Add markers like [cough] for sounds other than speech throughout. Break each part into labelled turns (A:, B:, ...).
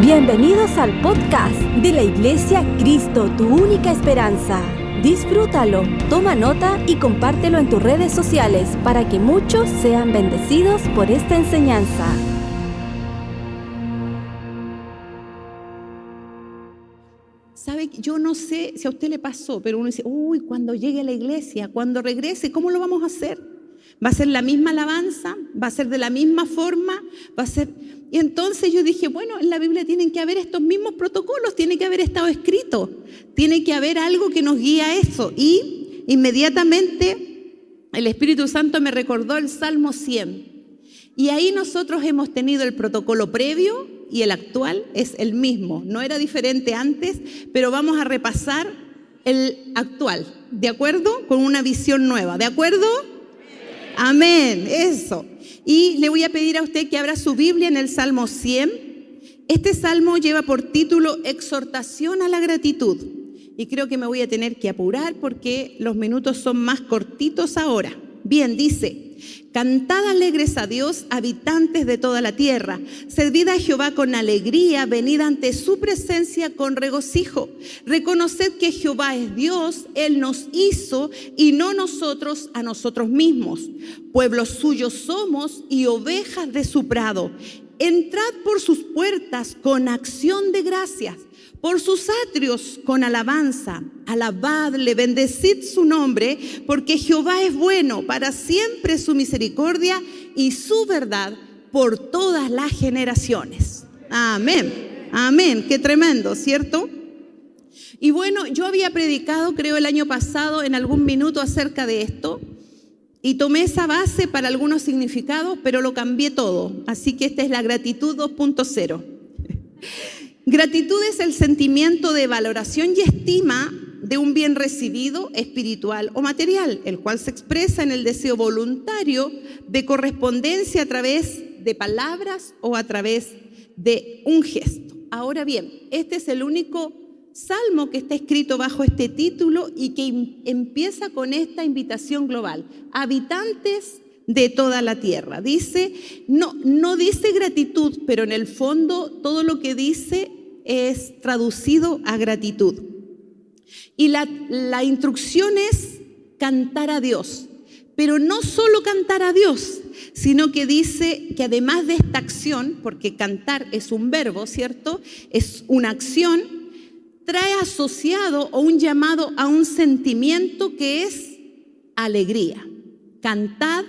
A: Bienvenidos al podcast de la Iglesia Cristo, tu única esperanza. Disfrútalo, toma nota y compártelo en tus redes sociales para que muchos sean bendecidos por esta enseñanza.
B: ¿Sabe? Yo no sé si a usted le pasó, pero uno dice, uy, cuando llegue a la iglesia, cuando regrese, ¿cómo lo vamos a hacer? ¿Va a ser la misma alabanza? ¿Va a ser de la misma forma? ¿Va a ser...? Y entonces yo dije, bueno, en la Biblia tienen que haber estos mismos protocolos, tiene que haber estado escrito, tiene que haber algo que nos guía a eso. Y inmediatamente el Espíritu Santo me recordó el Salmo 100. Y ahí nosotros hemos tenido el protocolo previo y el actual es el mismo. No era diferente antes, pero vamos a repasar el actual, ¿de acuerdo? Con una visión nueva, ¿de acuerdo? Amén, eso. Y le voy a pedir a usted que abra su Biblia en el Salmo 100. Este salmo lleva por título Exhortación a la gratitud. Y creo que me voy a tener que apurar porque los minutos son más cortitos ahora. Bien, dice, Cantad alegres a Dios, habitantes de toda la tierra. Servid a Jehová con alegría, venid ante su presencia con regocijo. Reconoced que Jehová es Dios, Él nos hizo y no nosotros a nosotros mismos. Pueblos suyos somos y ovejas de su prado. Entrad por sus puertas con acción de gracias por sus atrios con alabanza. Alabadle, bendecid su nombre, porque Jehová es bueno, para siempre su misericordia y su verdad por todas las generaciones. Amén, amén, qué tremendo, ¿cierto? Y bueno, yo había predicado, creo, el año pasado en algún minuto acerca de esto. Y tomé esa base para algunos significados, pero lo cambié todo. Así que esta es la gratitud 2.0. Gratitud es el sentimiento de valoración y estima de un bien recibido espiritual o material, el cual se expresa en el deseo voluntario de correspondencia a través de palabras o a través de un gesto. Ahora bien, este es el único salmo que está escrito bajo este título y que empieza con esta invitación global. Habitantes de toda la tierra. Dice, no, no dice gratitud, pero en el fondo todo lo que dice es traducido a gratitud. Y la, la instrucción es cantar a Dios, pero no solo cantar a Dios, sino que dice que además de esta acción, porque cantar es un verbo, ¿cierto? Es una acción, trae asociado o un llamado a un sentimiento que es alegría. Cantad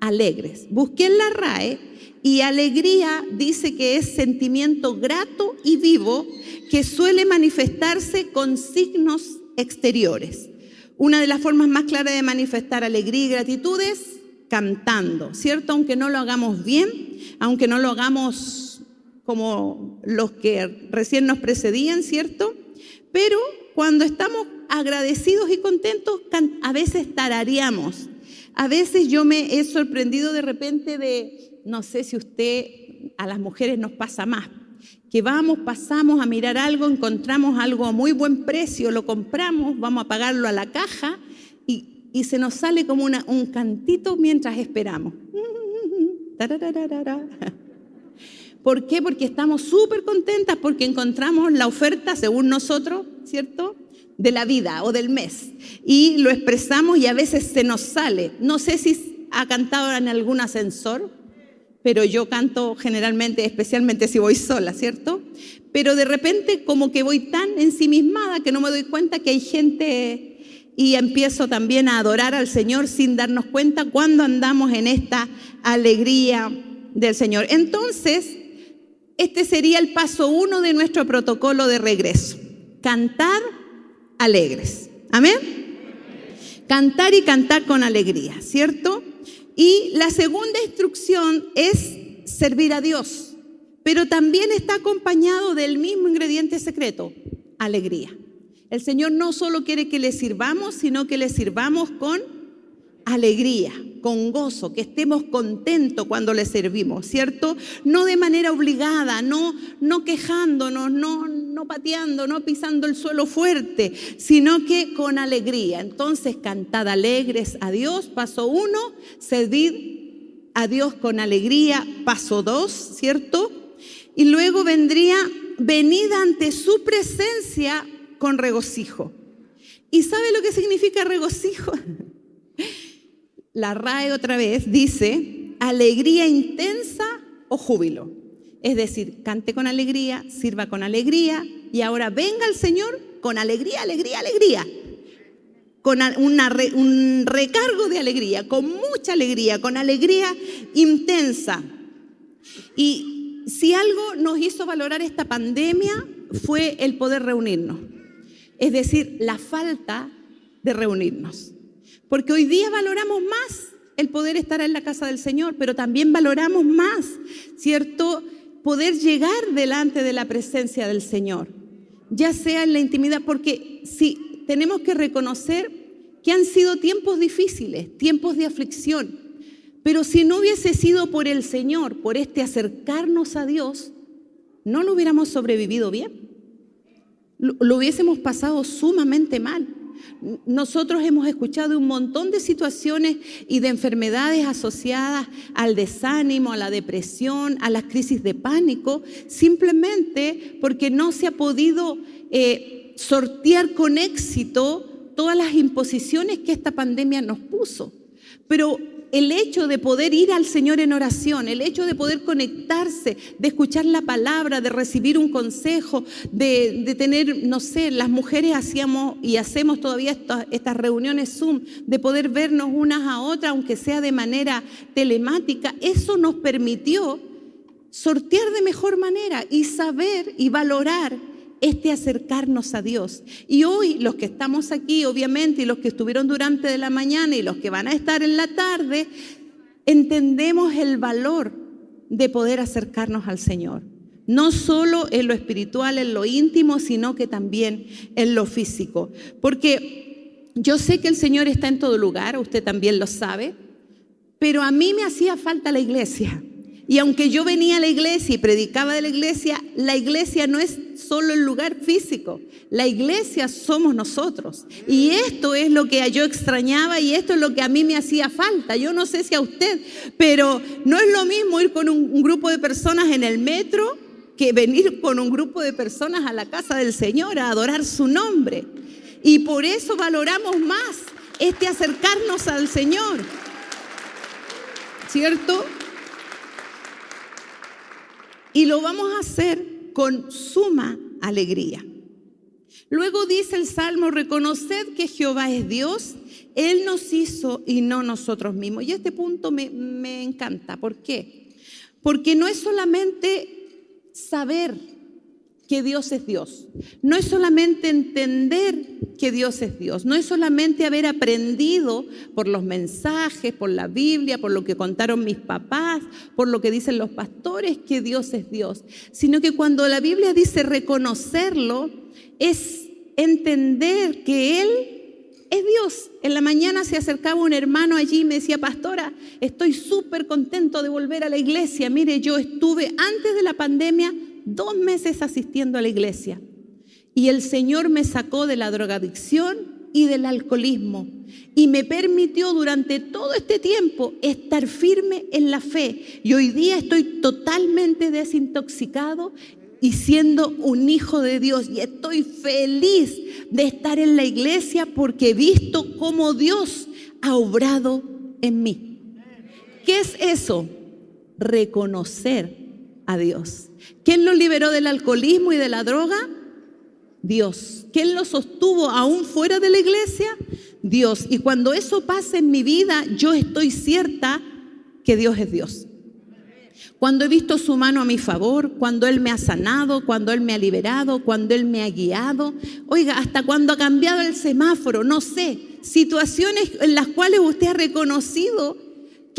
B: alegres. Busqué en la RAE y alegría dice que es sentimiento grato y vivo que suele manifestarse con signos exteriores. Una de las formas más claras de manifestar alegría y gratitud es cantando, ¿cierto? Aunque no lo hagamos bien, aunque no lo hagamos como los que recién nos precedían, ¿cierto? Pero cuando estamos agradecidos y contentos, a veces tarareamos. A veces yo me he sorprendido de repente de no sé si usted, a las mujeres nos pasa más, que vamos, pasamos a mirar algo, encontramos algo a muy buen precio, lo compramos, vamos a pagarlo a la caja y, se nos sale como un cantito mientras esperamos. [laughs] ¿Por qué? Porque estamos súper contentas porque encontramos la oferta, según nosotros, ¿cierto? De la vida o del mes. Y lo expresamos y a veces se nos sale. No sé si ha cantado en algún ascensor pero yo canto generalmente, especialmente si voy sola, ¿cierto? Pero de repente como que voy tan ensimismada que no me doy cuenta que hay gente y empiezo también a adorar al Señor sin darnos cuenta cuando andamos en esta alegría del Señor. Entonces, este sería el paso uno de nuestro protocolo de regreso. Cantar alegres. Amén. Cantar y cantar con alegría, ¿cierto? Y la segunda instrucción es servir a Dios, pero también está acompañado del mismo ingrediente secreto, alegría. El Señor no solo quiere que le sirvamos, sino que le sirvamos con alegría, con gozo, que estemos contentos cuando le servimos, ¿cierto? No de manera obligada, no, no quejándonos, no, no pateando, no pisando el suelo fuerte, sino que con alegría. Entonces, cantad alegres a Dios, paso uno, servir a Dios con alegría, paso dos, ¿cierto? Y luego vendría venid ante su presencia con regocijo. ¿Y sabe lo que significa regocijo? [laughs] La RAE otra vez dice alegría intensa o júbilo. Es decir, cante con alegría, sirva con alegría y ahora venga el Señor con alegría, alegría, alegría. Con un recargo de alegría, con mucha alegría, con alegría intensa. Y si algo nos hizo valorar esta pandemia fue el poder reunirnos. Es decir, la falta de reunirnos. Porque hoy día valoramos más el poder estar en la casa del Señor, pero también valoramos más, ¿cierto? Poder llegar delante de la presencia del Señor, ya sea en la intimidad, porque sí, tenemos que reconocer que han sido tiempos difíciles, tiempos de aflicción, pero si no hubiese sido por el Señor, por este acercarnos a Dios, no lo hubiéramos sobrevivido bien. Lo, hubiésemos pasado sumamente mal. Nosotros hemos escuchado un montón de situaciones y de enfermedades asociadas al desánimo, a la depresión, a las crisis de pánico, simplemente porque no se ha podido eh, sortear con éxito todas las imposiciones que esta pandemia nos puso. Pero el hecho de poder ir al Señor en oración, el hecho de poder conectarse, de escuchar la palabra, de recibir un consejo, de, tener, no sé, las mujeres hacíamos y hacemos todavía estas, estas reuniones Zoom, de poder vernos unas a otras, aunque sea de manera telemática, eso nos permitió sortear de mejor manera y saber y valorar este acercarnos a Dios. Y hoy los que estamos aquí, obviamente, y los que estuvieron durante de la mañana y los que van a estar en la tarde, entendemos el valor de poder acercarnos al Señor. No solo en lo espiritual, en lo íntimo, sino que también en lo físico. Porque yo sé que el Señor está en todo lugar, usted también lo sabe, pero a mí me hacía falta la iglesia. Y aunque yo venía a la iglesia y predicaba de la iglesia, la iglesia no es solo el lugar físico, la iglesia somos nosotros. Y esto es lo que yo extrañaba y esto es lo que a mí me hacía falta. Yo no sé si a usted, pero no es lo mismo ir con un, grupo de personas en el metro que venir con un grupo de personas a la casa del Señor a adorar su nombre. Y por eso valoramos más este acercarnos al Señor. ¿Cierto? Y lo vamos a hacer con suma alegría. Luego dice el Salmo, reconoced que Jehová es Dios, Él nos hizo y no nosotros mismos. Y este punto me, me encanta. ¿Por qué? Porque no es solamente saber que Dios es Dios. No es solamente entender que Dios es Dios. No es solamente haber aprendido por los mensajes, por la Biblia, por lo que contaron mis papás, por lo que dicen los pastores que Dios es Dios. Sino que cuando la Biblia dice reconocerlo, es entender que Él es Dios. En la mañana se acercaba un hermano allí y me decía, pastora, estoy súper contento de volver a la iglesia. Mire, yo estuve antes de la pandemia dos meses asistiendo a la iglesia y el Señor me sacó de la drogadicción y del alcoholismo y me permitió durante todo este tiempo estar firme en la fe. Y hoy día estoy totalmente desintoxicado y siendo un hijo de Dios y estoy feliz de estar en la iglesia porque he visto cómo Dios ha obrado en mí. ¿Qué es eso? Reconocer a Dios. ¿Quién lo liberó del alcoholismo y de la droga? Dios. ¿Quién lo sostuvo aún fuera de la iglesia? Dios. Y cuando eso pasa en mi vida, yo estoy cierta que Dios es Dios. Cuando he visto su mano a mi favor, cuando Él me ha sanado, cuando Él me ha liberado, cuando Él me ha guiado, oiga, hasta cuando ha cambiado el semáforo, no sé, situaciones en las cuales usted ha reconocido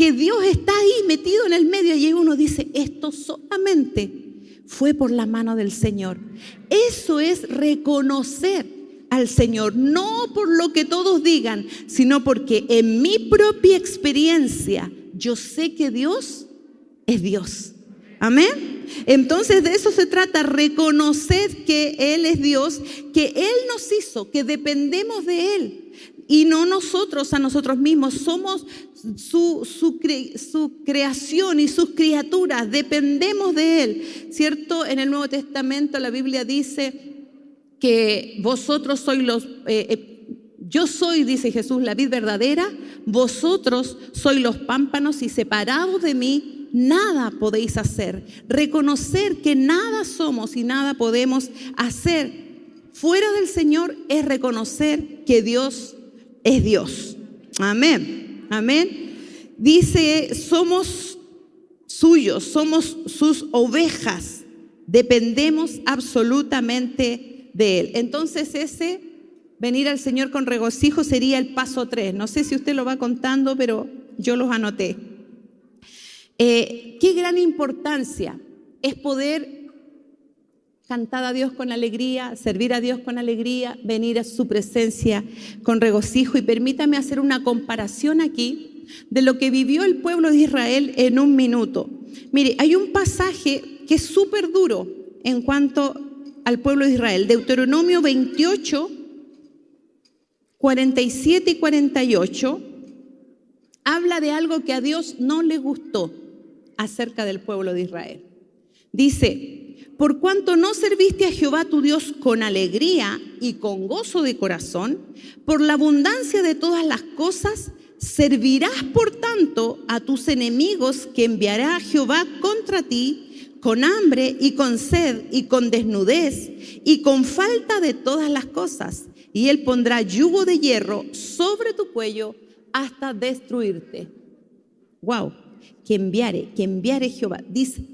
B: que Dios está ahí metido en el medio y uno dice, esto solamente fue por la mano del Señor. Eso es reconocer al Señor, no por lo que todos digan, sino porque en mi propia experiencia yo sé que Dios es Dios. Amén. Entonces de eso se trata, reconocer que Él es Dios, que Él nos hizo, que dependemos de Él y no nosotros a nosotros mismos. Somos su, creación y sus criaturas, dependemos de Él. ¿Cierto? En el Nuevo Testamento la Biblia dice que vosotros sois los... Eh, eh, yo soy, dice Jesús, la vid verdadera, vosotros sois los pámpanos y separados de mí, nada podéis hacer. Reconocer que nada somos y nada podemos hacer fuera del Señor es reconocer que Dios es Dios. Amén. Amén. Dice, somos suyos, somos sus ovejas, dependemos absolutamente de Él. Entonces ese venir al Señor con regocijo sería el paso tres. No sé si usted lo va contando, pero yo los anoté. Eh, qué gran importancia es poder cantar a Dios con alegría, servir a Dios con alegría, venir a su presencia con regocijo. Y permítame hacer una comparación aquí de lo que vivió el pueblo de Israel en un minuto. Mire, hay un pasaje que es súper duro en cuanto al pueblo de Israel. Deuteronomio 28, 47 y 48 habla de algo que a Dios no le gustó acerca del pueblo de Israel. Dice, por cuanto no serviste a Jehová tu Dios con alegría y con gozo de corazón, por la abundancia de todas las cosas, servirás por tanto a tus enemigos que enviará Jehová contra ti con hambre y con sed y con desnudez y con falta de todas las cosas. Y él pondrá yugo de hierro sobre tu cuello hasta destruirte. Wow, que enviare, que enviare Jehová. Dice,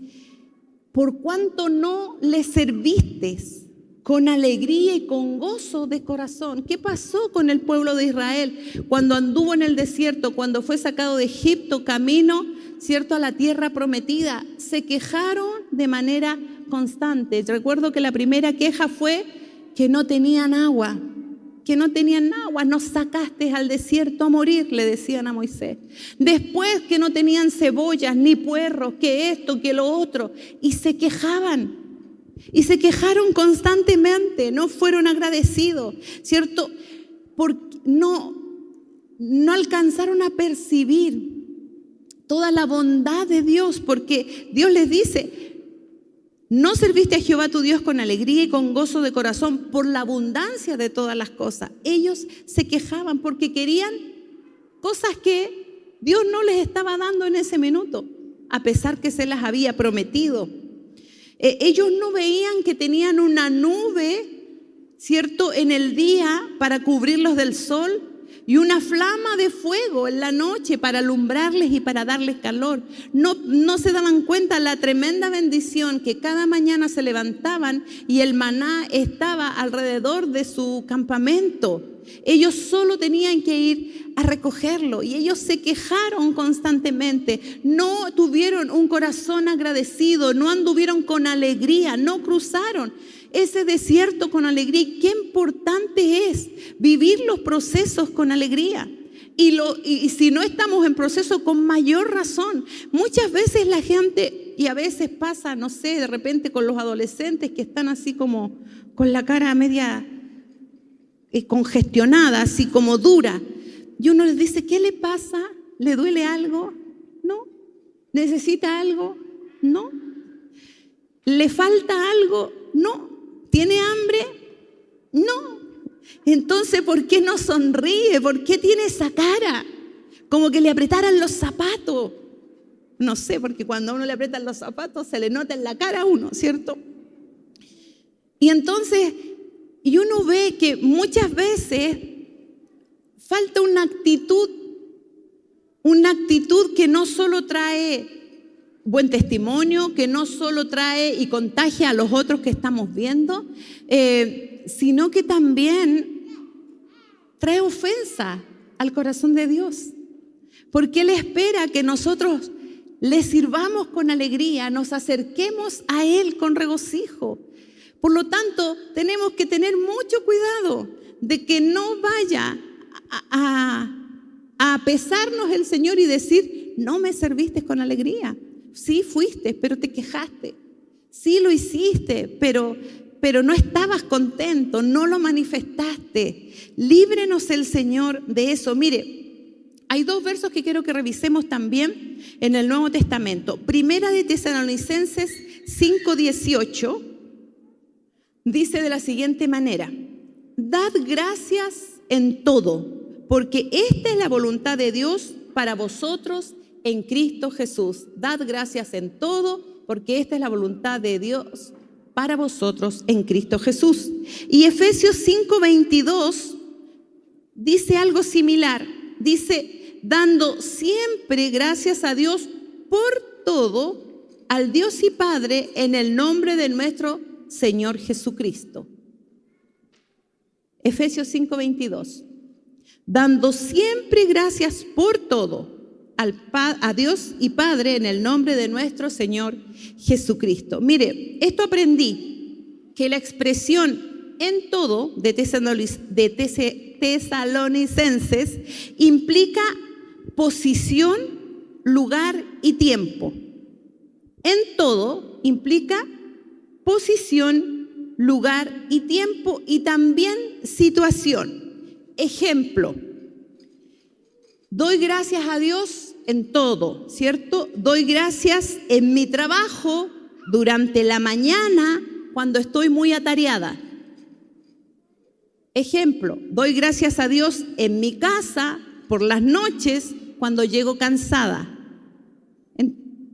B: por cuanto no le serviste con alegría y con gozo de corazón. ¿Qué pasó con el pueblo de Israel cuando anduvo en el desierto, cuando fue sacado de Egipto camino, cierto, a la tierra prometida? Se quejaron de manera constante. Recuerdo que la primera queja fue que no tenían agua que no tenían agua, nos sacaste al desierto a morir, le decían a Moisés. Después que no tenían cebollas ni puerros, que esto, que lo otro, y se quejaban. Y se quejaron constantemente, no fueron agradecidos, ¿cierto? Porque no, no alcanzaron a percibir toda la bondad de Dios, porque Dios les dice, no serviste a Jehová tu Dios con alegría y con gozo de corazón por la abundancia de todas las cosas. Ellos se quejaban porque querían cosas que Dios no les estaba dando en ese minuto, a pesar que se las había prometido. Eh, ellos no veían que tenían una nube, ¿cierto?, en el día para cubrirlos del sol y una flama de fuego en la noche para alumbrarles y para darles calor. No, no se daban cuenta la tremenda bendición que cada mañana se levantaban y el maná estaba alrededor de su campamento. Ellos solo tenían que ir a recogerlo y ellos se quejaron constantemente, no tuvieron un corazón agradecido, no anduvieron con alegría, no cruzaron ese desierto con alegría. Y qué importante es vivir los procesos con alegría. Y, lo, y, si no estamos en proceso, con mayor razón. Muchas veces la gente, y a veces pasa, no sé, de repente con los adolescentes que están así como con la cara media eh, congestionada, así como dura. Y uno les dice, ¿qué le pasa? ¿Le duele algo? No. ¿Necesita algo? No. ¿Le falta algo? No. ¿Tiene hambre? No. Entonces, ¿por qué no sonríe? ¿Por qué tiene esa cara? Como que le apretaran los zapatos. No sé, porque cuando a uno le apretan los zapatos se le nota en la cara a uno, ¿cierto? Y entonces, y uno ve que muchas veces falta una actitud, una actitud que no solo trae buen testimonio que no solo trae y contagia a los otros que estamos viendo, eh, sino que también trae ofensa al corazón de Dios. Porque Él espera que nosotros le sirvamos con alegría, nos acerquemos a Él con regocijo. Por lo tanto, tenemos que tener mucho cuidado de que no vaya a, a pesarnos el Señor y decir, no me serviste con alegría. Sí fuiste, pero te quejaste. Sí lo hiciste, pero, pero no estabas contento, no lo manifestaste. Líbrenos el Señor de eso. Mire, hay dos versos que quiero que revisemos también en el Nuevo Testamento. Primera de Tesalonicenses 5:18 dice de la siguiente manera, dad gracias en todo, porque esta es la voluntad de Dios para vosotros en Cristo Jesús. Dad gracias en todo, porque esta es la voluntad de Dios para vosotros en Cristo Jesús. Y Efesios 5:22 dice algo similar. Dice, dando siempre gracias a Dios por todo, al Dios y Padre, en el nombre de nuestro Señor Jesucristo. Efesios 5:22. Dando siempre gracias por todo al, a Dios y Padre en el nombre de nuestro Señor Jesucristo. Mire, esto aprendí, que la expresión en todo de, de tesalonicenses implica posición, lugar y tiempo. En todo implica posición, lugar y tiempo y también situación. Ejemplo, doy gracias a Dios en todo, ¿cierto? Doy gracias en mi trabajo durante la mañana cuando estoy muy atareada. Ejemplo, doy gracias a Dios en mi casa por las noches cuando llego cansada.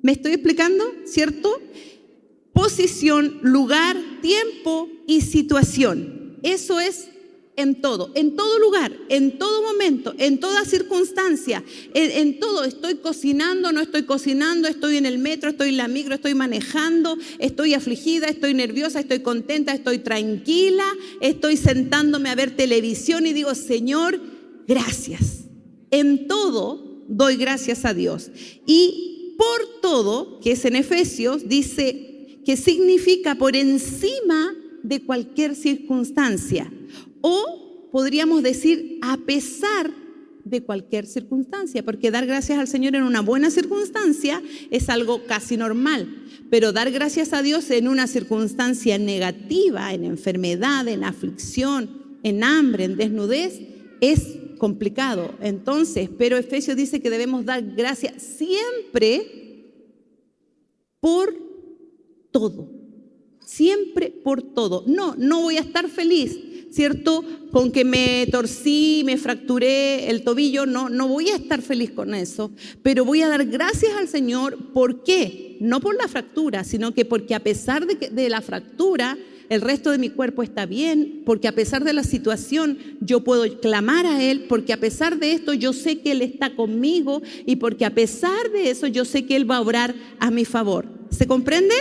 B: ¿Me estoy explicando? ¿Cierto? posición, lugar, tiempo y situación. Eso es en todo, en todo lugar, en todo momento, en toda circunstancia, en, todo. Estoy cocinando, no estoy cocinando, estoy en el metro, estoy en la micro, estoy manejando, estoy afligida, estoy nerviosa, estoy contenta, estoy tranquila, estoy sentándome a ver televisión y digo, Señor, gracias. En todo doy gracias a Dios. Y por todo, que es en Efesios, dice que significa por encima de cualquier circunstancia. O podríamos decir a pesar de cualquier circunstancia, porque dar gracias al Señor en una buena circunstancia es algo casi normal, pero dar gracias a Dios en una circunstancia negativa, en enfermedad, en aflicción, en hambre, en desnudez, es complicado. Entonces, pero Efesios dice que debemos dar gracias siempre por todo, siempre por todo. No, no voy a estar feliz, ¿cierto? Con que me torcí, me fracturé el tobillo, no, no voy a estar feliz con eso, pero voy a dar gracias al Señor, ¿por qué? No por la fractura, sino que porque a pesar de, de la fractura, el resto de mi cuerpo está bien, porque a pesar de la situación yo puedo clamar a Él, porque a pesar de esto yo sé que Él está conmigo y porque a pesar de eso yo sé que Él va a obrar a mi favor. ¿Se comprende?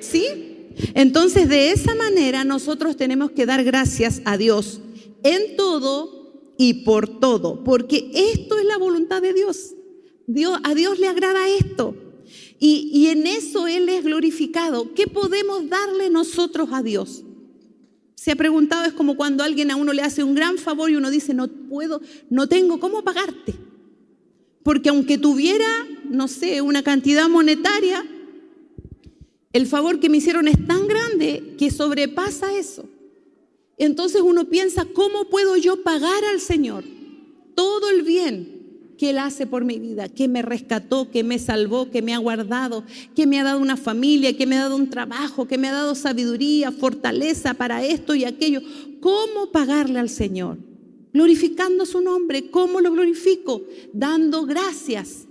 B: ¿Sí? Entonces, de esa manera nosotros tenemos que dar gracias a Dios en todo y por todo, porque esto es la voluntad de Dios. Dios a Dios le agrada esto. Y, y en eso Él es glorificado. ¿Qué podemos darle nosotros a Dios? Se ha preguntado, es como cuando alguien a uno le hace un gran favor y uno dice, no puedo, no tengo cómo pagarte. Porque aunque tuviera, no sé, una cantidad monetaria, el favor que me hicieron es tan grande que sobrepasa eso. Entonces uno piensa, ¿cómo puedo yo pagar al Señor todo el bien que Él hace por mi vida, que me rescató, que me salvó, que me ha guardado, que me ha dado una familia, que me ha dado un trabajo, que me ha dado sabiduría, fortaleza para esto y aquello? ¿Cómo pagarle al Señor? Glorificando su nombre. ¿Cómo lo glorifico? Dando gracias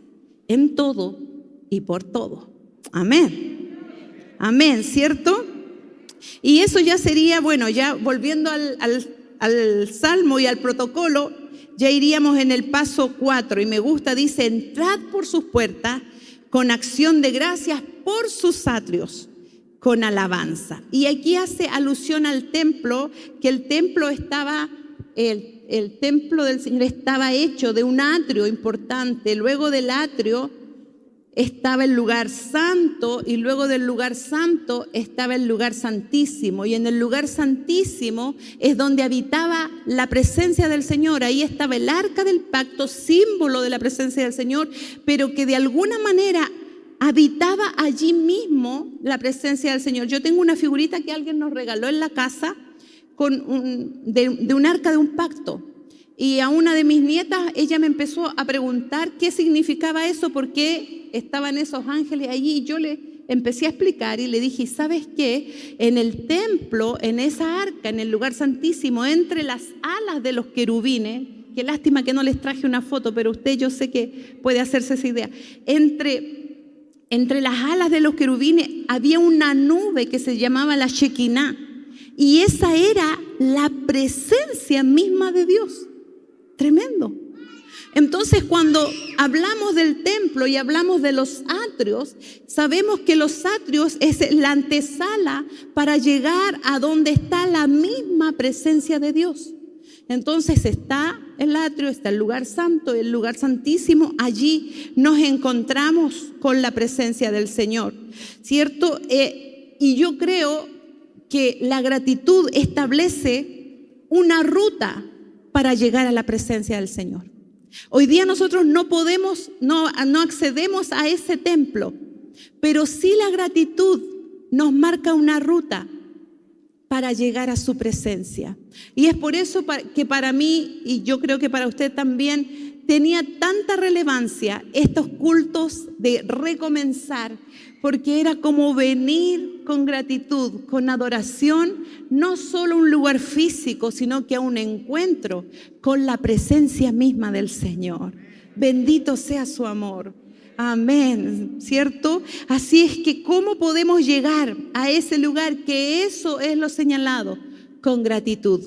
B: en todo y por todo. Amén. Amén, ¿cierto? Y eso ya sería, bueno, ya volviendo al, salmo y al protocolo, ya iríamos en el paso 4 y me gusta, dice, entrad por sus puertas con acción de gracias por sus atrios, con alabanza. Y aquí hace alusión al templo, que el templo estaba, el, el templo del Señor estaba hecho de un atrio importante, luego del atrio estaba el lugar santo y luego del lugar santo estaba el lugar santísimo. Y en el lugar santísimo es donde habitaba la presencia del Señor. Ahí estaba el arca del pacto, símbolo de la presencia del Señor, pero que de alguna manera habitaba allí mismo la presencia del Señor. Yo tengo una figurita que alguien nos regaló en la casa con de, de un arca de un pacto. Y a una de mis nietas, ella me empezó a preguntar qué significaba eso, por qué estaban esos ángeles allí. Y yo le empecé a explicar y le dije, ¿sabes qué? En el templo, en esa arca, en el lugar santísimo, entre las alas de los querubines, qué lástima que no les traje una foto, pero usted yo sé que puede hacerse esa idea, entre entre las alas de los querubines había una nube que se llamaba la Shekinah. Y esa era la presencia misma de Dios. Tremendo. Entonces, cuando hablamos del templo y hablamos de los atrios, sabemos que los atrios es la antesala para llegar a donde está la misma presencia de Dios. Entonces está el atrio, está el lugar santo, el lugar santísimo. Allí nos encontramos con la presencia del Señor, ¿cierto? Eh, y yo creo que la gratitud establece una ruta para llegar a la presencia del Señor. Hoy día nosotros no podemos, no, no accedemos a ese templo, pero sí la gratitud nos marca una ruta para llegar a su presencia. Y es por eso que para mí, y yo creo que para usted también, tenía tanta relevancia estos cultos de recomenzar, porque era como venir con gratitud, con adoración, no solo un lugar físico, sino que a un encuentro con la presencia misma del Señor. Bendito sea su amor. Amén, ¿cierto? Así es que, ¿cómo podemos llegar a ese lugar? Que eso es lo señalado, con gratitud,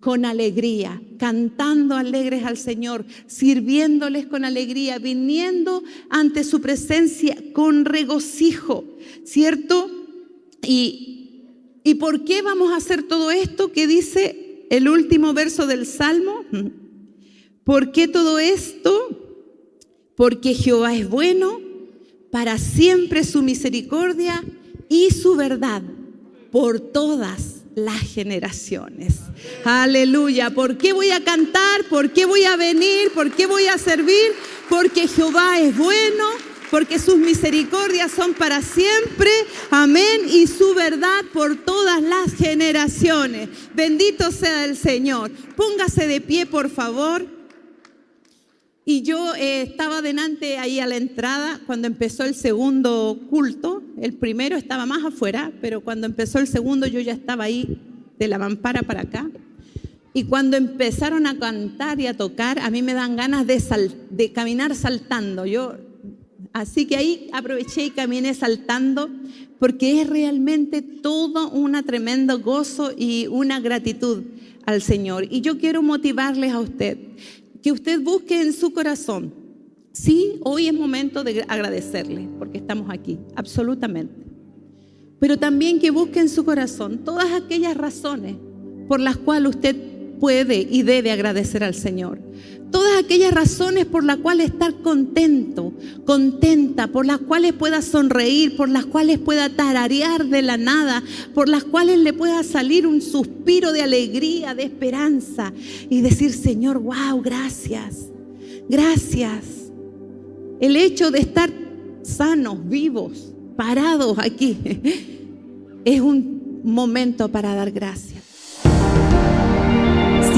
B: con alegría, cantando alegres al Señor, sirviéndoles con alegría, viniendo ante su presencia con regocijo, ¿cierto? Y, ¿Y por qué vamos a hacer todo esto que dice el último verso del Salmo? ¿Por qué todo esto? porque Jehová es bueno, para siempre su misericordia y su verdad por todas las generaciones. Aleluya. ¿Por qué voy a cantar? ¿Por qué voy a venir? ¿Por qué voy a servir? Porque Jehová es bueno, porque sus misericordias son para siempre. Amén. Y su verdad por todas las generaciones. Bendito sea el Señor. Póngase de pie, por favor. Y yo eh, estaba delante ahí a la entrada cuando empezó el segundo culto. El primero estaba más afuera, pero cuando empezó el segundo yo ya estaba ahí de la mampara para acá. Y cuando empezaron a cantar y a tocar, a mí me dan ganas de, de caminar saltando. Yo, así que ahí aproveché y caminé saltando porque es realmente todo un tremendo gozo y una gratitud al Señor. Y yo quiero motivarles a usted que usted busque en su corazón. Sí, hoy es momento de agradecerle porque estamos aquí, absolutamente. Pero también que busque en su corazón todas aquellas razones por las cuales usted puede y debe agradecer al Señor. Todas aquellas razones por las cuales estar contento, contenta, por las cuales pueda sonreír, por las cuales pueda tararear de la nada, por las cuales le pueda salir un suspiro de alegría, de esperanza y decir, Señor, wow, gracias, gracias. El hecho de estar sanos, vivos, parados aquí, [laughs] es un momento para dar gracias.